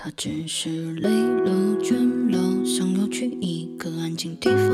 他只是累了倦了想要去一个安静地方。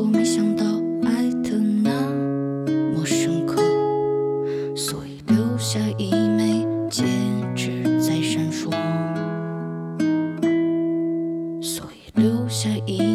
我没想到爱的那么深刻，所以留下一枚戒指在闪烁，所以留下一。